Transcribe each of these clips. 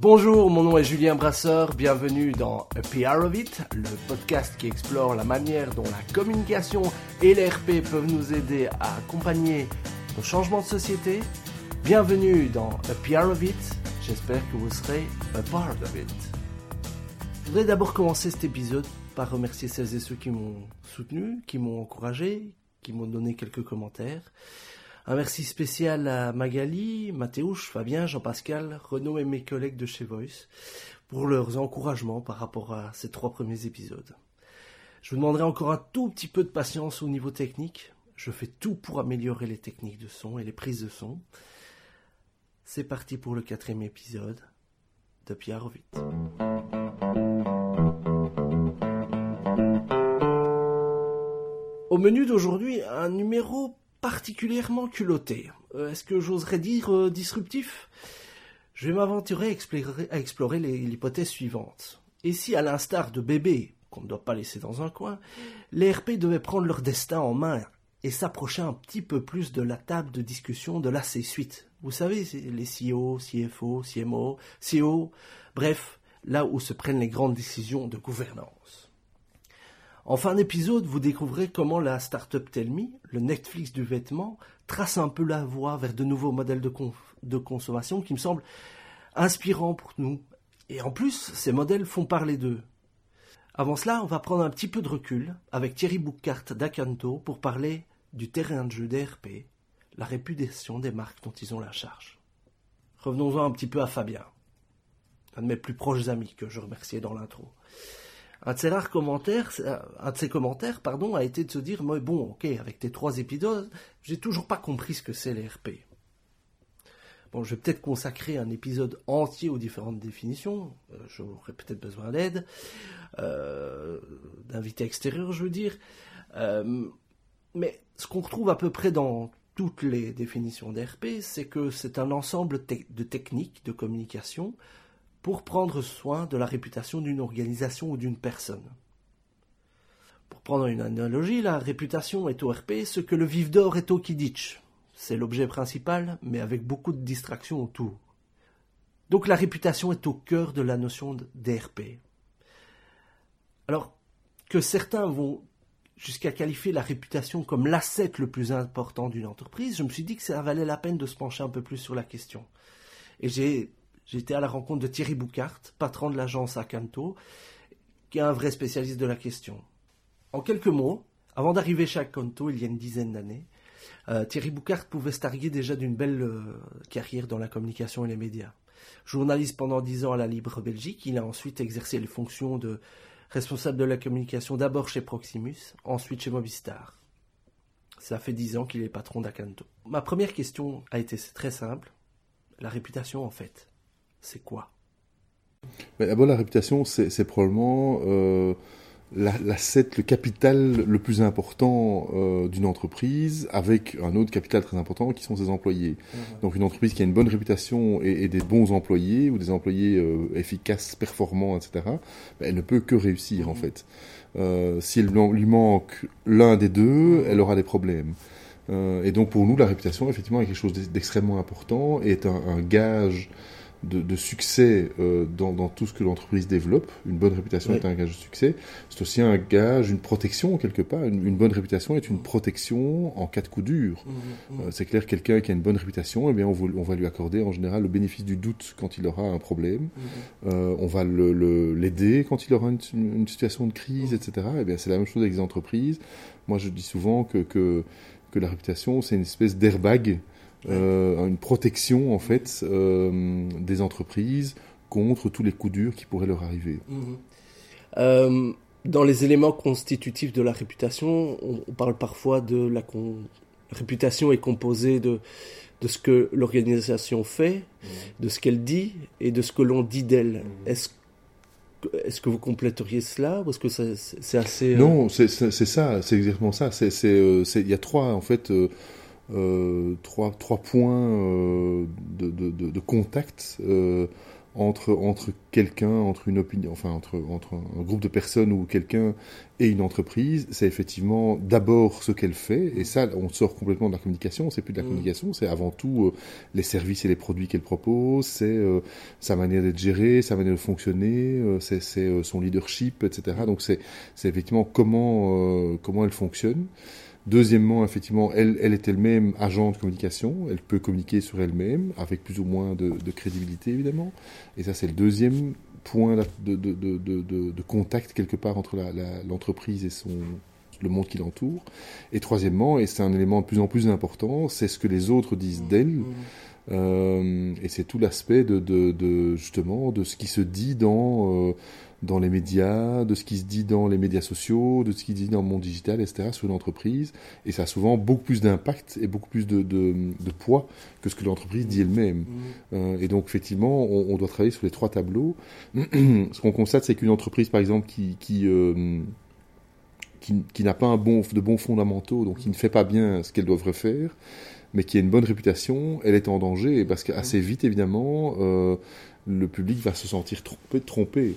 Bonjour, mon nom est Julien Brasseur, bienvenue dans A PR of It, le podcast qui explore la manière dont la communication et l'RP peuvent nous aider à accompagner nos changements de société. Bienvenue dans A PR of It, j'espère que vous serez a part of it. Je voudrais d'abord commencer cet épisode par remercier celles et ceux qui m'ont soutenu, qui m'ont encouragé, qui m'ont donné quelques commentaires. Un merci spécial à Magali, Mathéouche, Fabien, Jean-Pascal, Renaud et mes collègues de chez Voice pour leurs encouragements par rapport à ces trois premiers épisodes. Je vous demanderai encore un tout petit peu de patience au niveau technique. Je fais tout pour améliorer les techniques de son et les prises de son. C'est parti pour le quatrième épisode de Pierre Rovit. Au menu d'aujourd'hui, un numéro particulièrement culotté. Euh, est-ce que j'oserais dire euh, disruptif? Je vais m'aventurer à explorer, l'hypothèse suivante. Et si, à l'instar de bébés, qu'on ne doit pas laisser dans un coin, les RP devaient prendre leur destin en main et s'approcher un petit peu plus de la table de discussion de la C-suite. Vous savez, les CEO, CFO, CMO, CEO, bref, là où se prennent les grandes décisions de gouvernance. En fin d'épisode, vous découvrez comment la startup Telmi, le Netflix du vêtement, trace un peu la voie vers de nouveaux modèles de, consommation qui me semblent inspirants pour nous. Et en plus, ces modèles font parler d'eux. Avant cela, on va prendre un petit peu de recul avec Thierry Boucart d'Acanto pour parler du terrain de jeu d'ERP, la réputation des marques dont ils ont la charge. Revenons-en un petit peu à Fabien, un de mes plus proches amis que je remerciais dans l'intro un de ses commentaires, euh, a été de se dire, moi, bon, ok, avec tes trois épisodes, j'ai toujours pas compris ce que c'est l'ERP. Bon, je vais peut-être consacrer un épisode entier aux différentes définitions. Euh, j'aurais peut-être besoin d'aide, euh, d'invités extérieurs, je veux dire. mais ce qu'on retrouve à peu près dans toutes les définitions d'ERP, c'est que c'est un ensemble de techniques de communication pour prendre soin de la réputation d'une organisation ou d'une personne. Pour prendre une analogie, la réputation est au RP ce que le vif d'or est au Kidditch. C'est l'objet principal, mais avec beaucoup de distractions autour. Donc la réputation est au cœur de la notion d'ERP. Alors que certains vont jusqu'à qualifier la réputation comme l'asset le plus important d'une entreprise, je me suis dit que ça valait la peine de se pencher un peu plus sur la question. Et j'ai J'étais à la rencontre de Thierry Boucart, patron de l'agence Acanto, qui est un vrai spécialiste de la question. En quelques mots, avant d'arriver chez Acanto il y a une dizaine d'années, euh, Thierry Boucart pouvait se targuer déjà d'une belle euh, carrière dans la communication et les médias. Journaliste pendant dix ans à la Libre Belgique, il a ensuite exercé les fonctions de responsable de la communication d'abord chez Proximus, ensuite chez Movistar. Ça fait dix ans qu'il est patron d'Acanto. Ma première question a été très simple. La réputation, en fait c'est quoi? D'abord, la réputation, c'est probablement euh, l'asset, le capital le plus important euh, d'une entreprise, avec un autre capital très important qui sont ses employés. Donc, une entreprise qui a une bonne réputation et, des bons employés, ou des employés euh, efficaces, performants, etc., ben, elle ne peut que réussir, en mhm. fait. Euh, si elle lui manque l'un des deux, mhm. elle aura des problèmes. et donc, pour nous, la réputation, effectivement, est quelque chose d'extrêmement important et est un, un gage de, succès euh, dans, dans, tout ce que l'entreprise développe. Une bonne réputation est un gage de succès. C'est aussi un gage, une protection quelque part. Une, bonne réputation est une protection en cas de coup dur. Mmh, mmh. Euh, c'est clair, quelqu'un qui a une bonne réputation, eh bien, on, on, va lui accorder en général le bénéfice du doute quand il aura un problème. Mmh. Euh, on va l'aider le, l'aider quand il aura une, une, situation de crise, etc. Eh bien, c'est la même chose avec les entreprises. Moi, je dis souvent que, que, que la réputation, c'est une espèce d'airbag euh, une protection en fait euh, des entreprises contre tous les coups durs qui pourraient leur arriver. Mhm. Euh, dans les éléments constitutifs de la réputation, on, parle parfois de la, réputation est composée de, de ce que l'organisation fait, mhm. de ce qu'elle dit et de ce que l'on dit d'elle. Mhm. Est-ce est-ce que vous compléteriez cela ou est-ce que c'est assez... Non, c'est ça, c'est exactement ça. Il y a trois, en fait, trois, trois points euh, de, de, de, contact euh, entre, entre quelqu'un, entre une opinion, enfin entre, entre un groupe de personnes ou quelqu'un et une entreprise, c'est effectivement d'abord ce qu'elle fait, et ça, on sort complètement de la communication, c'est plus de la mm. communication, c'est avant tout euh, les services et les produits qu'elle propose, c'est euh, sa manière d'être gérée, sa manière de fonctionner, euh, c'est son leadership, etc. Donc c'est effectivement comment, comment elle fonctionne. Deuxièmement, effectivement, elle, elle est elle-même agent de communication. Elle peut communiquer sur elle-même, avec plus ou moins de, crédibilité, évidemment. Et ça, c'est le deuxième point de, de, de contact, quelque part, entre l'entreprise et son, le monde qui l'entoure. Et troisièmement, et c'est un élément de plus en plus important, c'est ce que les autres disent d'elle. Mmh. Euh, et c'est tout l'aspect de, justement de ce qui se dit dans... Euh, dans les médias, de ce qui se dit dans les médias sociaux, de ce qui se dit dans le monde digital, etc., sur une entreprise. Et ça a souvent beaucoup plus d'impact et beaucoup plus de, de, de, poids que ce que l'entreprise dit elle-même. Mmh. Euh, et donc, effectivement, on, on, doit travailler sur les trois tableaux. ce qu'on constate, c'est qu'une entreprise, par exemple, qui, qui, euh, qui, qui n'a pas un bon, de bons fondamentaux, donc qui ne fait pas bien ce qu'elle devrait faire, mais qui a une bonne réputation, elle est en danger, parce qu'assez vite, évidemment, euh, le public va se sentir trompé. trompé. Mhm.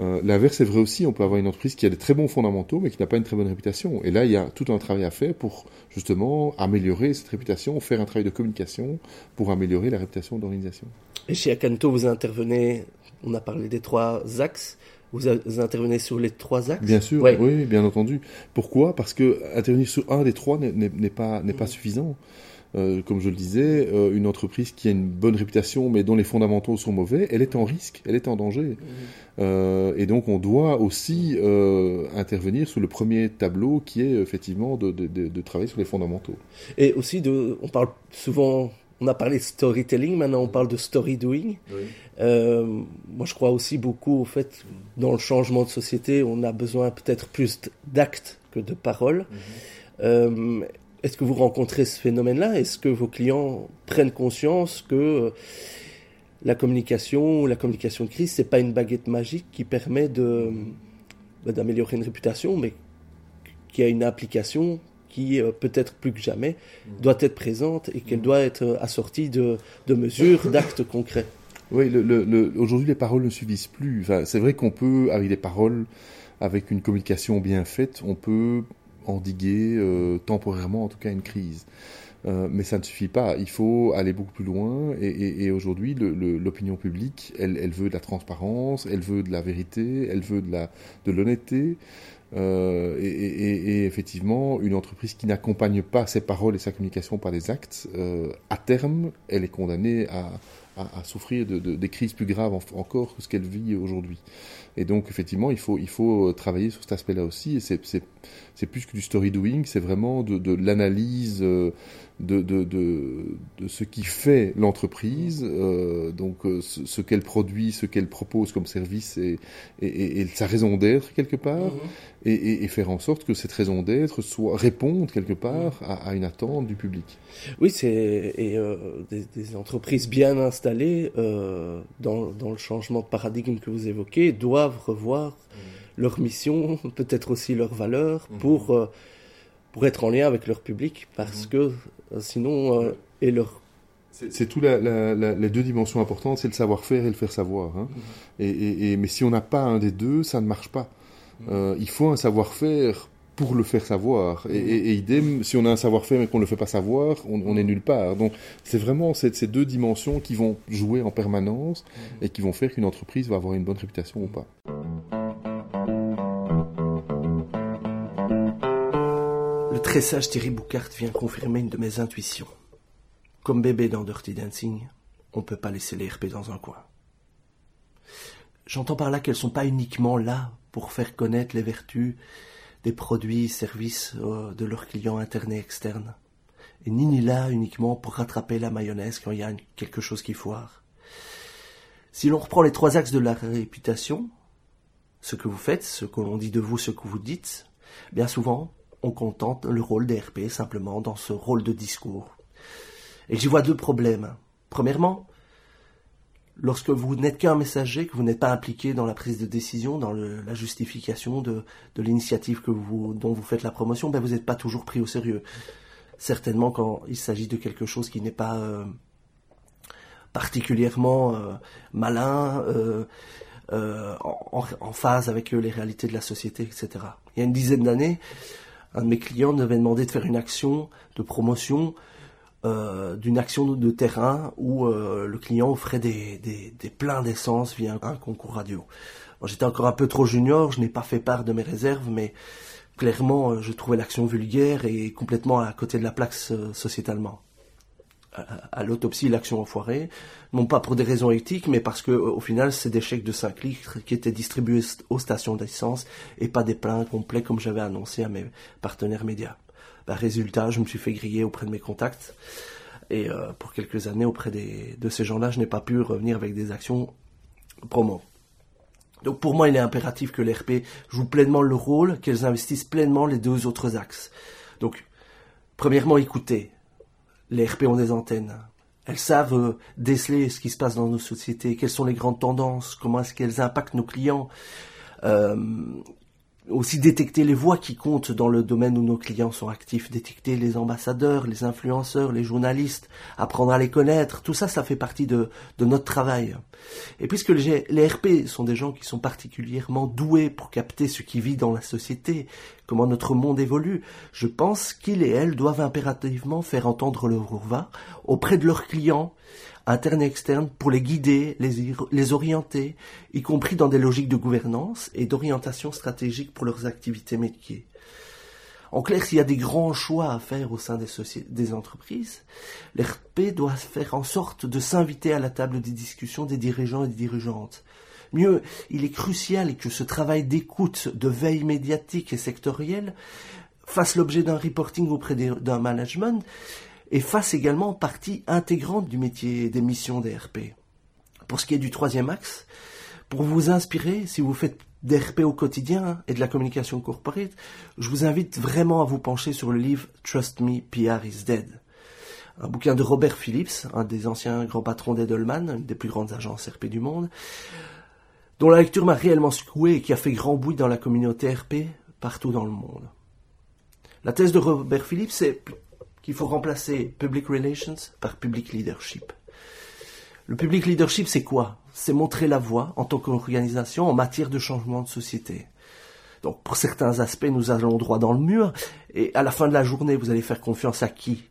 Euh, l'inverse est vrai aussi, on peut avoir une entreprise qui a des très bons fondamentaux, mais qui n'a pas une très bonne réputation. Et là, il y a tout un travail à faire pour justement améliorer cette réputation, faire un travail de communication pour améliorer la réputation de l'organisation. Et chez Akanto, vous intervenez, on a parlé des trois axes, vous, intervenez sur les trois axes? Bien sûr, oui, bien entendu. Pourquoi? Parce que intervenir sur un des trois n'est pas, n'est pas mhm. suffisant. Euh, comme je le disais, euh, une entreprise qui a une bonne réputation mais dont les fondamentaux sont mauvais, elle est en risque, elle est en danger. Mhm. Euh, et donc on doit aussi intervenir sur le premier tableau qui est effectivement de, de, travailler sur les fondamentaux. Et aussi, de, on parle souvent, on a parlé de storytelling, maintenant on parle de story doing. moi je crois aussi beaucoup au fait, dans le changement de société, on a besoin peut-être plus d'actes que de paroles. Mhm. Est-ce que vous rencontrez ce phénomène-là? Est-ce que vos clients prennent conscience que euh, la communication, la communication de crise, c'est pas une baguette magique qui permet de bah, d'améliorer une réputation, mais qui a une application qui euh, peut-être plus que jamais mm. doit être présente et qu'elle mm. doit être assortie de, de mesures, d'actes concrets? Oui, aujourd'hui les paroles ne suffisent plus. c'est vrai qu'on peut, avec des paroles, avec une communication bien faite, on peut endiguer euh, temporairement en tout cas une crise. Euh, mais ça ne suffit pas. Il faut aller beaucoup plus loin. Et, aujourd'hui, l'opinion publique, elle, veut de la transparence, elle veut de la vérité, elle veut de l'honnêteté. Euh, et, effectivement, une entreprise qui n'accompagne pas ses paroles et sa communication par des actes, à terme, elle est condamnée à, souffrir de, des crises plus graves encore que ce qu'elle vit aujourd'hui. Et donc, effectivement, il faut, faut travailler sur cet aspect-là aussi. Et c'est plus que du story doing, c'est vraiment de, de l'analyse euh, de, de, de, de, ce qui fait l'entreprise, euh, donc euh, ce, qu'elle produit, ce qu'elle propose comme service et, et, et sa raison d'être quelque part, mhm. et, et, faire en sorte que cette raison d'être soit réponde quelque part à, à, une attente du public. Oui, c'est et euh, des, des, entreprises bien installées euh, dans, dans, le changement de paradigme que vous évoquez doivent revoir mhm. leur mission, peut-être aussi leurs valeurs mhm. pour euh, pour être en lien avec leur public, parce que euh, sinon, euh, et leur c'est tout la, la, les deux dimensions importantes, c'est le savoir-faire et le faire savoir. Hein. Mhm. et, et, mais si on n'a pas un des deux, ça ne marche pas. Mhm. Euh, il faut un savoir-faire pour le faire savoir. Et, mhm. et, idem, si on a un savoir-faire et qu'on ne le fait pas savoir, on, on est nulle part. Donc c'est vraiment ces, ces, deux dimensions qui vont jouer en permanence et qui vont faire qu'une entreprise va avoir une bonne réputation ou pas. Le très sage Thierry Boucart vient confirmer une de mes intuitions. Comme bébé dans Dirty Dancing, on ne peut pas laisser les RP dans un coin. J'entends par là qu'elles sont pas uniquement là pour faire connaître les vertus des produits et services euh, de leurs clients internes et externes, et ni ni là uniquement pour rattraper la mayonnaise quand il y a quelque chose qui foire. Si l'on reprend les trois axes de la réputation, ce que vous faites, ce que l'on dit de vous, ce que vous dites, bien souvent, on contente le rôle d'RP simplement dans ce rôle de discours. Et j'y vois deux problèmes. Premièrement, lorsque vous n'êtes qu'un messager, que vous n'êtes pas impliqué dans la prise de décision, dans la justification de, l'initiative que vous, dont vous faites la promotion, ben vous n'êtes pas toujours pris au sérieux. Certainement quand il s'agit de quelque chose qui n'est pas euh, particulièrement malin, en, en, phase avec les réalités de la société, etc. Il y a une dizaine d'années, un de mes clients m'avait demandé de faire une action de promotion euh, d'une action de terrain où euh, le client offrait des, des, pleins d'essence via un concours radio. J'étais encore un peu trop junior, je n'ai pas fait part de mes réserves, mais clairement, euh, je trouvais l'action vulgaire et complètement à côté de la plaque sociétalement. À, l'autopsie, l'action enfoirée, non pas pour des raisons éthiques, mais parce que au final, c'est des chèques de 5 litres qui étaient distribués aux stations d'essence et pas des pleins complets comme j'avais annoncé à mes partenaires médias. Bah, résultat, je me suis fait griller auprès de mes contacts. Et euh, pour quelques années, auprès de ces gens-là, je n'ai pas pu revenir avec des actions promo. Donc pour moi, il est impératif que l'RP joue pleinement le rôle, qu'elles investissent pleinement les deux autres axes. Donc, premièrement, écoutez. Les RP ont des antennes. Elles savent euh, déceler ce qui se passe dans nos sociétés, quelles sont les grandes tendances, comment est-ce qu'elles impactent nos clients, euh, aussi détecter les voix qui comptent dans le domaine où nos clients sont actifs, détecter les ambassadeurs, les influenceurs, les journalistes, apprendre à les connaître, tout ça, ça fait partie de, de notre travail. Et puisque les, les, RP sont des gens qui sont particulièrement doués pour capter ce qui vit dans la société, comment notre monde évolue, je pense qu'ils et elles doivent impérativement faire entendre leur voix auprès de leurs clients, internes et externes, pour les guider, les, les orienter, y compris dans des logiques de gouvernance et d'orientation stratégique pour leurs activités métiers. En clair, s'il y a des grands choix à faire au sein des, des entreprises, l'RP doit faire en sorte de s'inviter à la table des discussions des dirigeants et des dirigeantes. Mieux, il est crucial que ce travail d'écoute, de veille médiatique et sectorielle fasse l'objet d'un reporting auprès d'un management et fasse également partie intégrante du métier des missions des RP. Pour ce qui est du troisième axe, pour vous inspirer, si vous faites des RP au quotidien et de la communication corporate, je vous invite vraiment à vous pencher sur le livre Trust Me, PR is Dead. Un bouquin de Robert Phillips, un des anciens grands patrons d'Edelman, une des plus grandes agences RP du monde, dont la lecture m'a réellement secoué et qui a fait grand bruit dans la communauté RP partout dans le monde. La thèse de Robert Phillips, c'est qu'il faut remplacer public relations par public leadership. Le public leadership, c'est quoi? C'est montrer la voie en tant qu'organisation en matière de changement de société. Donc pour certains aspects, nous allons droit dans le mur, et à la fin de la journée, vous allez faire confiance à qui?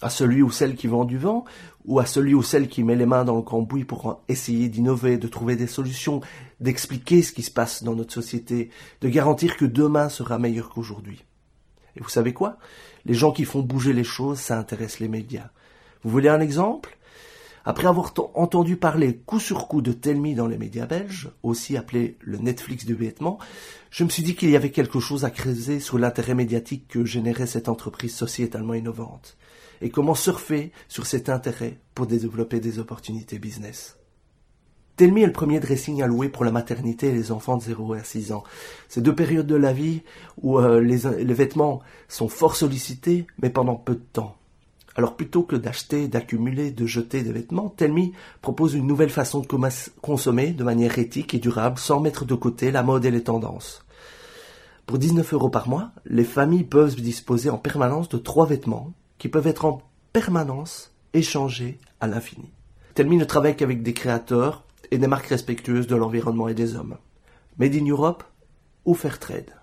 À celui ou celle qui vend du vent, ou à celui ou celle qui met les mains dans le cambouis pour essayer d'innover, de trouver des solutions, d'expliquer ce qui se passe dans notre société, de garantir que demain sera meilleur qu'aujourd'hui. Et vous savez quoi? Les gens qui font bouger les choses, ça intéresse les médias. Vous voulez un exemple? Après avoir entendu parler coup sur coup de Telmi dans les médias belges, aussi appelé le Netflix du vêtement, je me suis dit qu'il y avait quelque chose à creuser sur l'intérêt médiatique que générait cette entreprise sociétalement innovante, et comment surfer sur cet intérêt pour développer des opportunités business. Telmi est le premier dressing alloué pour la maternité et les enfants de 0 à 6 ans. C'est deux périodes de la vie où euh, les, vêtements sont fort sollicités, mais pendant peu de temps. Alors plutôt que d'acheter, d'accumuler, de jeter des vêtements, Telmi propose une nouvelle façon de consommer de manière éthique et durable sans mettre de côté la mode et les tendances. Pour 19 euros par mois, les familles peuvent disposer en permanence de trois vêtements qui peuvent être en permanence échangés à l'infini. Telmi ne travaille qu'avec des créateurs et des marques respectueuses de l'environnement et des hommes. Made in Europe ou Fairtrade.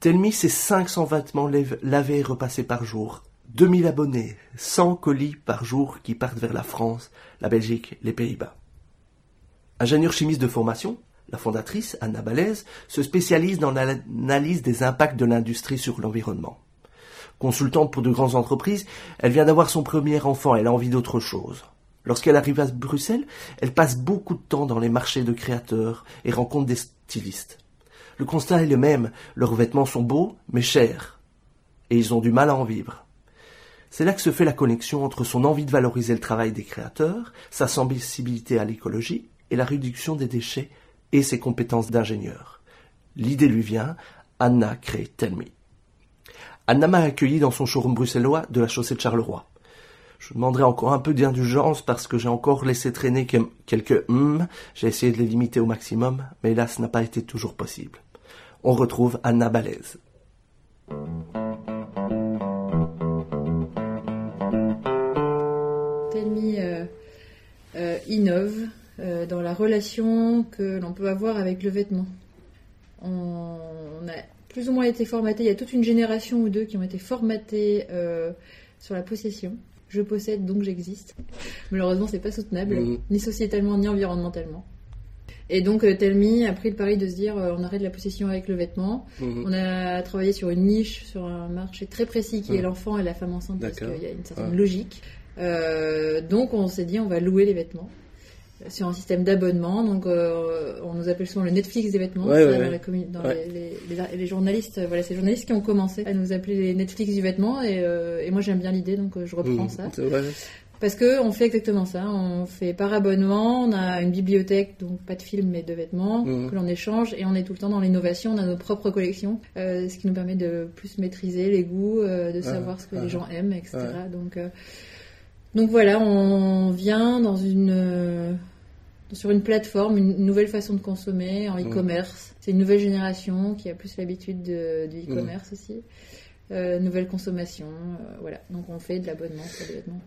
Telmi, c'est 500 vêtements lavés et repassés par jour, 2000 abonnés, 100 colis par jour qui partent vers la France, la Belgique, les Pays-Bas. Ingénieure chimiste de formation, la fondatrice, Anna Balaise, se spécialise dans l'analyse des impacts de l'industrie sur l'environnement. Consultante pour de grandes entreprises, elle vient d'avoir son premier enfant, elle a envie d'autre chose. Lorsqu'elle arrive à Bruxelles, elle passe beaucoup de temps dans les marchés de créateurs et rencontre des stylistes. Le constat est le même, leurs vêtements sont beaux, mais chers, et ils ont du mal à en vivre. C'est là que se fait la connexion entre son envie de valoriser le travail des créateurs, sa sensibilité à l'écologie et la réduction des déchets et ses compétences d'ingénieur. L'idée lui vient, Anna crée Telmi. Anna m'a accueilli dans son showroom bruxellois de la chaussée de Charleroi. Je demanderai encore un peu d'indulgence parce que j'ai encore laissé traîner quelques hum. J'ai essayé de les limiter au maximum, mais là, ce n'a pas été toujours possible. On retrouve Anna Balaise. Telmi, euh, innove dans la relation que l'on peut avoir avec le vêtement. On, a plus ou moins été formaté, il y a toute une génération ou deux qui ont été formatés sur la possession. Je possède donc j'existe. Malheureusement, c'est pas soutenable, mmh. ni sociétalement ni environnementalement. Et donc euh, Telmi a pris le pari de se dire euh, on arrête la possession avec le vêtement. Mhm. On a travaillé sur une niche, sur un marché très précis qui est mhm. l'enfant et la femme enceinte parce qu'il y a une certaine logique. Euh, donc on s'est dit on va louer les vêtements sur un système d'abonnement. Donc, on nous appelle souvent le Netflix des vêtements. dans, les, journalistes, voilà, c'est les journalistes qui ont commencé à nous appeler les Netflix du vêtement. Et, et moi, j'aime bien l'idée, donc je reprends mhm. ça. Parce que on fait exactement ça. On fait par abonnement. On a une bibliothèque, donc pas de films mais de vêtements mmh. que l'on échange, et on est tout le temps dans l'innovation. On a nos propres collections, euh, ce qui nous permet de plus maîtriser les goûts, euh, de savoir ce que les gens aiment, etc. Donc, euh, donc voilà, on vient dans une sur une plateforme, une nouvelle façon de consommer en mmh. e-commerce. C'est une nouvelle génération qui a plus l'habitude du mmh. e-commerce aussi. nouvelle consommation, voilà. Donc on fait de l'abonnement sur les vêtements.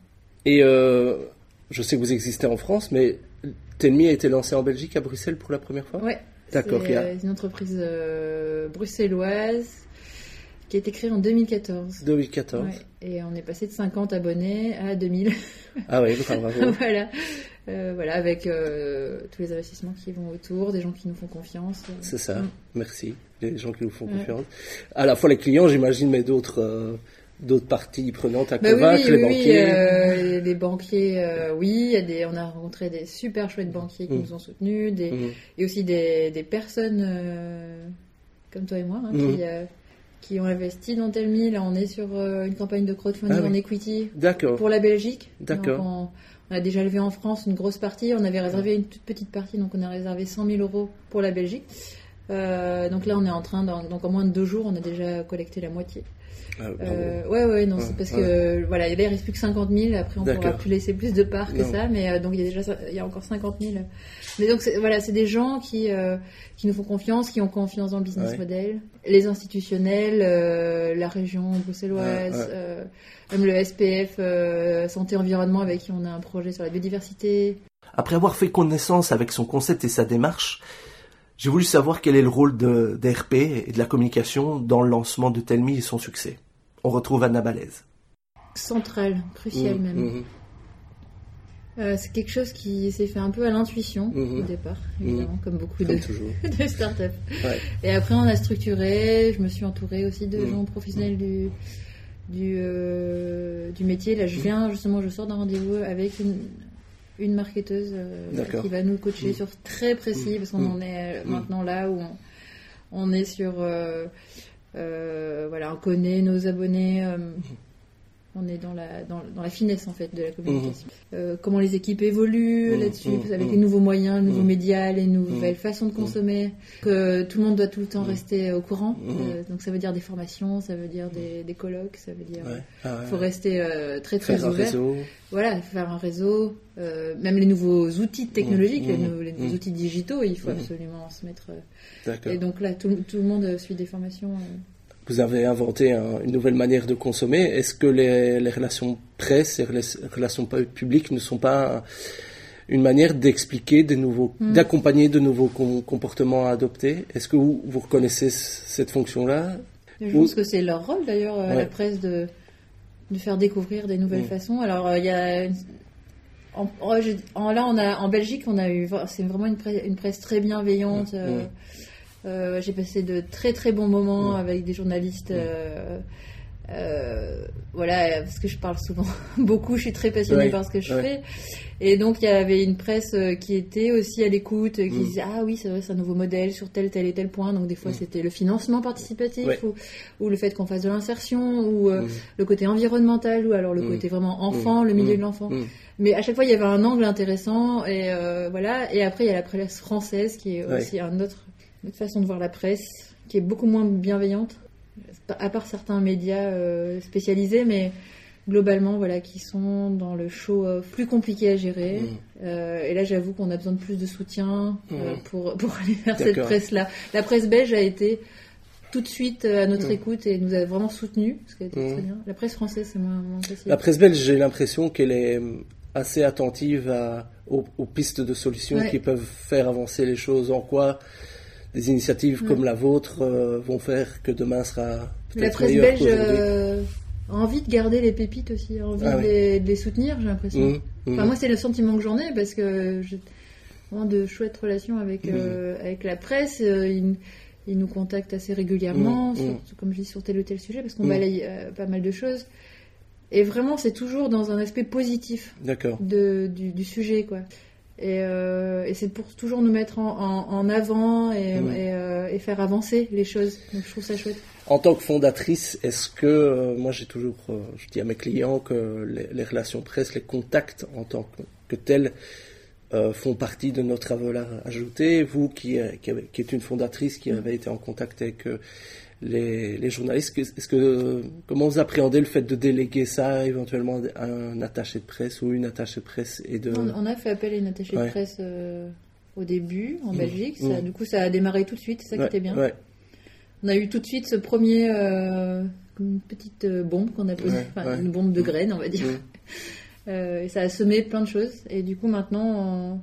Et euh, je sais que vous existez en France, mais Telmi a été lancé en Belgique, à Bruxelles, pour la première fois? Oui. D'accord. C'est euh, une entreprise euh, bruxelloise qui a été créée en 2014. 2014. Et on est passé de 50 abonnés à 2000. Ah oui, bravo. voilà. voilà, avec tous les investissements qui vont autour, des gens qui nous font confiance. C'est ça, mm. merci. Les gens qui nous font confiance. À la fois les clients, j'imagine, mais d'autres d'autres parties prenantes à bah convaincre, les banquiers euh, Les banquiers, euh, oui. Y des, on a rencontré des super chouettes banquiers qui mm. nous ont soutenus, des, mm. et aussi des, des personnes euh, comme toi et moi hein, qui, mm. Qui, ont investi dans Telmi. Là, on est sur une campagne de crowdfunding ah en equity pour la Belgique. D'accord. On, a déjà levé en France une grosse partie. On avait réservé une toute petite partie, donc on a réservé 100 000 euros pour la Belgique. donc là, on est en train, donc en moins de deux jours, on a déjà collecté la moitié. Ah, euh, ouais, ouais, non, c'est parce que voilà, il reste plus que 50 000. Après, on pourra plus laisser plus de parts que ça, mais euh, donc il y a déjà, il y a encore 50 000. Mais donc voilà, c'est des gens qui euh, qui nous font confiance, qui ont confiance dans le business model, les institutionnels, la région bruxelloise, même le SPF santé environnement avec qui on a un projet sur la biodiversité. Après avoir fait connaissance avec son concept et sa démarche, j'ai voulu savoir quel est le rôle de, d'RP et de la communication dans le lancement de Telmi et son succès. On retrouve Anna Balaise. Centrale, cruciale mmh, même. Mmh. Euh, c'est quelque chose qui s'est fait un peu à l'intuition mmh. au départ, évidemment, comme beaucoup de, de startups. Et après, on a structuré. Je me suis entourée aussi de gens professionnels du, du, euh, du métier. Là, je viens justement, je sors d'un rendez-vous avec une, une marketeuse euh, qui va nous coacher sur très précis, parce qu'on en est maintenant là où on, est sur. voilà, on connaît nos abonnés on est dans la, dans, la finesse en fait de la communication. Mhm. Euh, comment les équipes évoluent mhm. là-dessus, mhm. avec les nouveaux moyens, les nouveaux médias, les nouvelles façons de consommer. Que tout le monde doit tout le temps rester au courant. Euh, donc ça veut dire des formations, ça veut dire des, des colloques, ça veut dire. Il ah faut rester euh, très très faire ouvert. Un réseau. Voilà, faire un réseau. même les nouveaux outils technologiques, les, nouveaux outils digitaux, il faut absolument se mettre. Et donc là, tout, tout, le monde suit des formations vous avez inventé une nouvelle manière de consommer. Est-ce que les, relations presse et les relations publiques ne sont pas une manière d'expliquer des nouveaux, hmm. d'accompagner de nouveaux comportements à adopter? Est-ce que vous, vous, reconnaissez cette fonction-là? Je pense que c'est leur rôle d'ailleurs à la presse de, de faire découvrir des nouvelles hmm. façons. Alors euh, il y a en, là, on a, en Belgique, on a eu, c'est vraiment une presse, une presse très bienveillante. Euh, euh, j'ai passé de très très bons moments avec des journalistes. Euh, euh, voilà, parce que je parle souvent beaucoup, je suis très passionnée par ce que je fais. Et donc il y avait une presse qui était aussi à l'écoute, qui mm. disait ah oui c'est vrai c'est un nouveau modèle sur tel tel et tel point. Donc des fois mm. c'était le financement participatif ou, ou, le fait qu'on fasse de l'insertion ou mm. le côté environnemental ou alors le côté vraiment enfant, le milieu de l'enfant. Mais à chaque fois il y avait un angle intéressant et voilà. Et après il y a la presse française qui est aussi un autre notre façon de voir la presse, qui est beaucoup moins bienveillante, à part certains médias euh, spécialisés, mais globalement, voilà, qui sont dans le show plus compliqué à gérer. Mmh. Euh, et là, j'avoue qu'on a besoin de plus de soutien euh, mmh. pour, pour aller vers cette presse-là. La presse belge a été tout de suite à notre mmh. écoute et nous a vraiment soutenus, ce qui a été très bien. La presse française, c'est moins, moins La presse belge, j'ai l'impression qu'elle est assez attentive aux, aux pistes de solutions Ouais. qui peuvent faire avancer les choses. En quoi des initiatives comme la vôtre euh, vont faire que demain sera La peut-être presse meilleur belge euh, a envie de garder les pépites aussi, a envie Ah de, les, de les soutenir, j'ai l'impression. Mhm, mhm. Enfin, moi, c'est le sentiment que j'en ai parce que j'ai vraiment de chouettes relations avec, euh, avec la presse. ils, ils nous contactent assez régulièrement, sur- comme je dis, sur tel ou tel sujet, parce qu'on balaye pas mal de choses. Et vraiment, c'est toujours dans un aspect positif de, du, du sujet, quoi. Et, euh, et c'est pour toujours nous mettre en, en- en avant et, et, euh, et faire avancer les choses. Donc je trouve ça chouette. En tant que fondatrice, est-ce que, euh, moi j'ai toujours, je dis à mes clients que les, les relations presse, les contacts en tant que, que tels, font partie de notre valeur ajoutée. Vous qui, qui, qui êtes une fondatrice, qui avez été en contact avec les, les journalistes, que- est-ce que, comment vous appréhendez le fait de déléguer ça éventuellement à un attaché de presse ou une attachée de presse et de... On, on a fait appel à une attachée Ouais. de presse euh, au début, en Mhm. Belgique. Ça, Mhm. Du coup, ça a démarré tout de suite, c'est ça Ouais, qui était bien. ouais, On a eu tout de suite ce premier, euh, une petite euh, bombe qu'on a posée, une bombe de graines, on va dire. Euh, et ça a semé plein de choses. Et du coup, maintenant, on...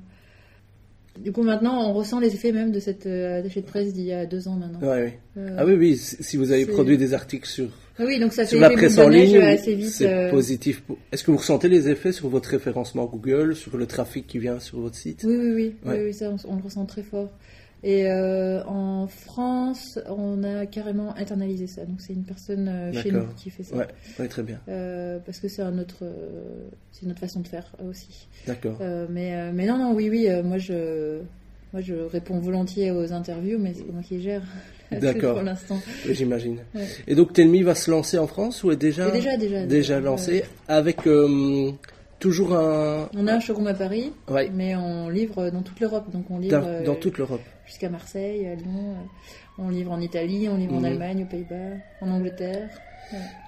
du coup, maintenant, on ressent les effets même de cette euh, attachée de presse d'il y a deux ans maintenant. ouais, ouais. Euh, Ah oui, oui, si vous avez produit des articles sur ah oui, donc ça fait sur la presse en ligne, vite. c'est euh, positif. Est-ce que vous ressentez les effets sur votre référencement Google, sur le trafic qui vient sur votre site? Oui, oui, oui, Ouais. oui, oui, ça, on, on le ressent très fort. Et euh, en France, on a carrément internalisé ça. Donc c'est une personne euh, chez nous qui fait ça. Ouais, ouais, très bien. Euh, parce que c'est un autre, c'est notre façon de faire aussi. D'accord. Mais, mais non, non, oui, oui, moi je, moi je réponds volontiers aux interviews, mais c'est moi qui gère. D'accord. Pour l'instant. J'imagine. Ouais. Et donc Telmi va se lancer en France ou est déjà déjà, déjà, lancé avec toujours un On a un showroom à Paris, ouais, mais on livre dans toute l'Europe. Donc on livre dans, dans toute l'Europe. Jusqu'à Marseille, à Lyon. euh, On livre en Italie, on livre en Mhm. Allemagne, aux Pays-Bas, en Angleterre.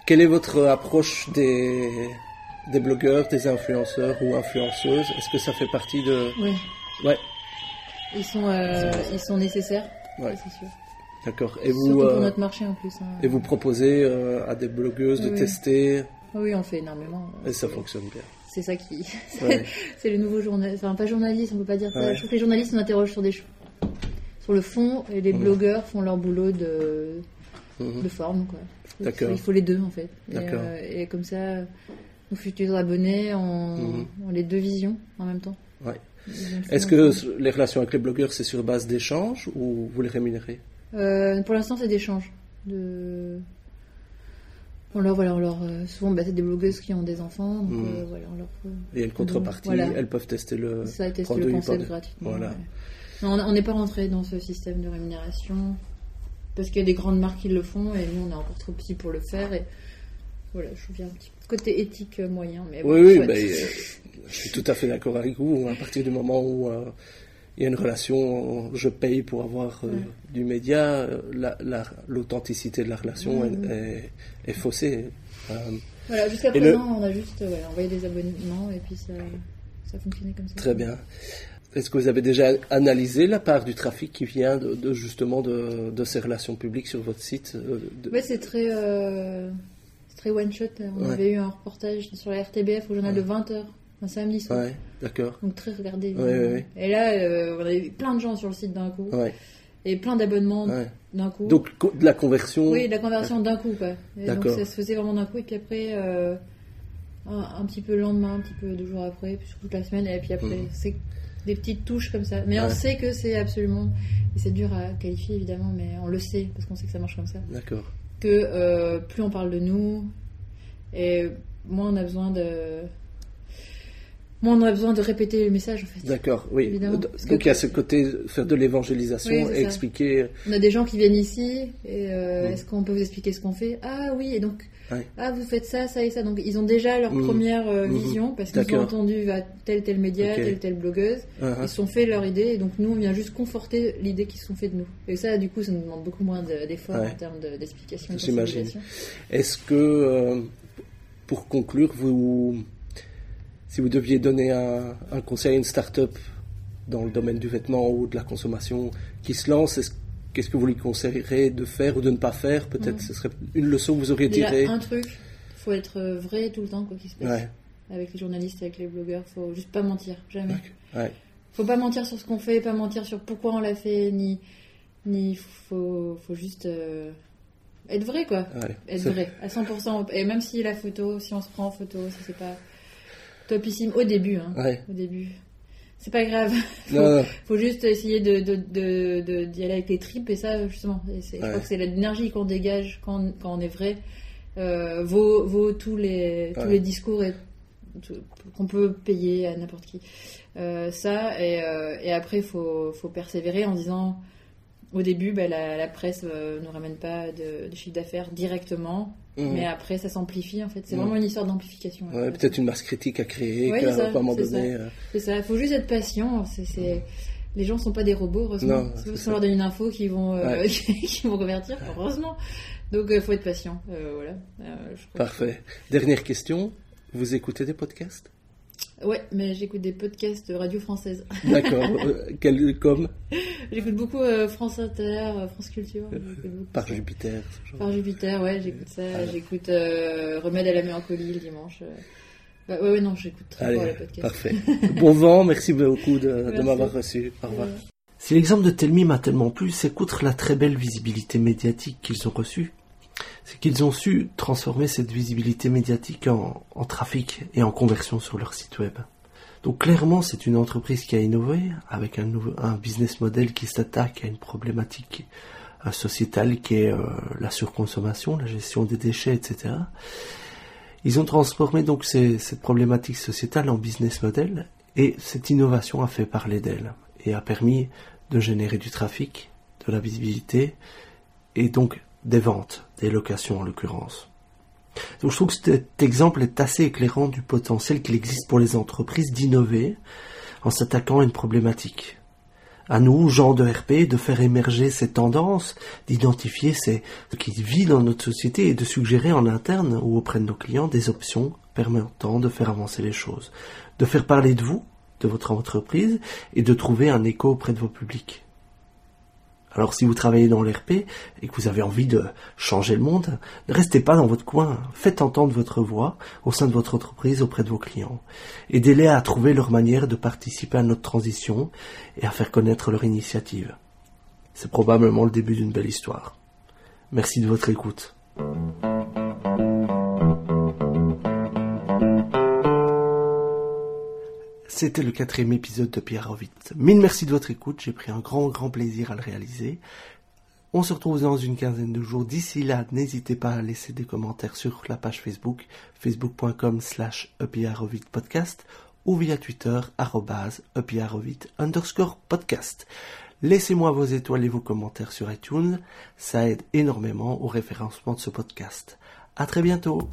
Quelle est votre approche des des blogueurs, des influenceurs ou influenceuses? Est-ce que ça fait partie de Oui. Ouais, Ils sont, euh, ils sont nécessaires, Ouais. c'est sûr. d'accord. Et vous Surtout pour euh, notre marché en plus. hein. et vous proposez euh, à des blogueuses de Oui. tester? Oui, on fait énormément. et ça fonctionne bien. C'est ça qui. Ouais. c'est le nouveau journaliste. Enfin, pas journaliste, on peut pas dire ça. Ouais. Je trouve que les journalistes s'interrogent sur des choses. Sur le fond, et les Mhm. blogueurs font leur boulot de, Mhm. de forme, quoi. D'accord. qu'il faut les deux, en fait. Et, euh, Et, comme ça, nos futurs abonnés ont, Mhm. ont les deux visions en même temps. Ouais. Est-ce que les relations avec les blogueurs, c'est sur base d'échanges ou vous les rémunérez? Euh, pour l'instant, c'est d'échanges. De... On leur, voilà, on leur, euh, souvent, bah, c'est des blogueuses qui ont des enfants, donc euh, voilà, on leur. Et une contrepartie, Voilà. elles peuvent tester le Ça produit. le concept gratuitement. Voilà. ouais. Non, on- n'est pas rentré dans ce système de rémunération parce qu'il y a des grandes marques qui le font et nous on est encore trop petits pour le faire et voilà, je viens un petit côté éthique euh, moyen. Mais bon, Oui, ben, euh, je suis tout à fait d'accord avec vous. À partir du moment où euh, il y a une relation, je paye pour avoir euh, Ouais. du média, euh, la- la- l'authenticité de la relation Mhm. est, est- est faussée. Euh, Voilà, jusqu'à le- présent on a juste ouais, envoyé des abonnements et puis ça, ça fonctionnait comme ça. très bien. Est-ce que vous avez déjà analysé la part du trafic qui vient de, de, justement de, de ces relations publiques sur votre site euh, de- Ouais, c'est très, euh, très one shot. On Ouais. avait eu un reportage sur la RTBF au journal Ouais. de 20h, un samedi soir. Ouais, d'accord. Donc très regardé. Et là, euh, on avait plein de gens sur le site d'un coup. Et plein d'abonnements d'un coup. Donc de la conversion. oui, de la conversion d'un coup, quoi. Donc ça se faisait vraiment d'un coup. Et puis après, euh, un, un petit peu le lendemain, un petit peu deux jours après, puis sur toute la semaine. Et puis après, Mhm. c'est des petites touches comme ça. Mais on sait que c'est absolument. Et c'est dur à qualifier évidemment, mais on le sait parce qu'on sait que ça marche comme ça. D'accord. Que euh, plus on parle de nous, et moins on a besoin de. Moins on a besoin de répéter le message en fait. D'accord, oui. Évidemment, Donc il y a ce côté faire de l'évangélisation Oui, c'est et ça. expliquer. On a des gens qui viennent ici, et euh, Mm. est-ce qu'on peut vous expliquer ce qu'on fait? Ah oui, et donc, Ouais. ah vous faites ça, ça et ça. Donc ils ont déjà leur Mm. première euh, Mhm. vision, parce qu'ils ont entendu à tel tel média, Ok. telle telle blogueuse, ah. ils se sont fait leur idée, et donc nous on vient juste conforter l'idée qu'ils se sont fait de nous. Et ça, du coup, ça nous demande beaucoup moins de- d'efforts Ouais. en termes de- d'explication. de J'imagine. Est-ce que, euh, pour conclure, vous, si vous deviez donner un, un conseil à une start-up dans le domaine du vêtement ou de la consommation qui se lance, est-ce- qu'est-ce que vous lui conseillerez de faire ou de ne pas faire? Peut-être Mhm. ce serait une leçon que vous auriez tirée. un truc, il faut être euh, vrai tout le temps, quoi qu'il se passe. Ouais, avec les journalistes, avec les blogueurs. Faut juste pas mentir, jamais. Ouais. Faut pas mentir sur ce qu'on fait, pas mentir sur pourquoi on l'a fait, ni ni faut faut juste euh, être vrai quoi. Ouais. Être vrai à 100%. Et même si la photo, si on se prend en photo, ça c'est pas topissime au début. Hein, Ouais. Au début, c'est pas grave. Non, non. faut juste essayer de de- de- de- d'y aller avec les tripes et ça justement. Et c'est- Je Ouais. crois que c'est l'énergie qu'on dégage quand, on- quand on est vrai euh, vaut vaut tous les tous Ouais. les discours et tout- qu'on peut payer à n'importe qui. Euh, ça et, euh, et après faut faut persévérer en disant au début bah, la, la presse euh, nous ramène pas de, de chiffre d'affaires directement Mhm. mais après ça s'amplifie en fait c'est Mhm. vraiment une histoire d'amplification Ouais, peut-être une masse critique à créer, Ouais, ça, un moment donné. ça. euh, C'est ça, il faut juste être patient. C'est, Les gens sont pas des robots, heureusement. Non, Si on leur donne une info qui vont, euh, Ouais. qui vont convertir, heureusement. Donc il faut être patient. Euh, voilà. Euh, je Parfait. Dernière question. Vous écoutez des podcasts? Ouais, mais j'écoute des podcasts de radio française. D'accord. Euh, quel, comme j'écoute beaucoup euh, France Inter, euh, France Culture. beaucoup Par ça. Jupiter. ce genre. Par Jupiter, ouais, j'écoute ça. Ah. J'écoute euh, Remède à la mélancolie le dimanche. euh. Bah, ouais, ouais, non, j'écoute très fort les Allez, podcasts. parfait. Bon vent, merci beaucoup de, m'avoir reçu. Au revoir. Euh, Si l'exemple de Telmi m'a tellement plu, c'est qu'outre la très belle visibilité médiatique qu'ils ont reçue, c'est qu'ils ont su transformer cette visibilité médiatique en, trafic et en conversion sur leur site web. Donc clairement, c'est une entreprise qui a innové avec un, business model qui s'attaque à une problématique euh, sociétale qui est euh, la surconsommation, la gestion des déchets, etc. Ils ont transformé donc cette problématique sociétale en business model et cette innovation a fait parler d'elle et a permis de générer du trafic, de la visibilité et donc des ventes, des locations en l'occurrence. Donc je trouve que cet exemple est assez éclairant du potentiel qu'il existe pour les entreprises d'innover en s'attaquant à une problématique. À nous, gens de RP, de faire émerger ces tendances, d'identifier ce qui vit dans notre société et de suggérer en interne ou auprès de nos clients des options permettant de faire avancer les choses, de faire parler de vous, de votre entreprise et de trouver un écho auprès de vos publics. Alors si vous travaillez dans l'RP et que vous avez envie de changer le monde, ne restez pas dans votre coin, faites entendre votre voix au sein de votre entreprise auprès de vos clients. Aidez-les à trouver leur manière de participer à notre transition et à faire connaître leur initiative. C'est probablement le début d'une belle histoire. Merci de votre écoute. C'était le quatrième épisode de Pierre. Mille merci de votre écoute, j'ai pris un grand grand plaisir à le réaliser. On se retrouve dans une quinzaine de jours. D'ici là, n'hésitez pas à laisser des commentaires sur la page Facebook, facebook.com slash podcast ou via Twitter, underscore podcast. Laissez-moi vos étoiles et vos commentaires sur iTunes, ça aide énormément au référencement de ce podcast. À très bientôt!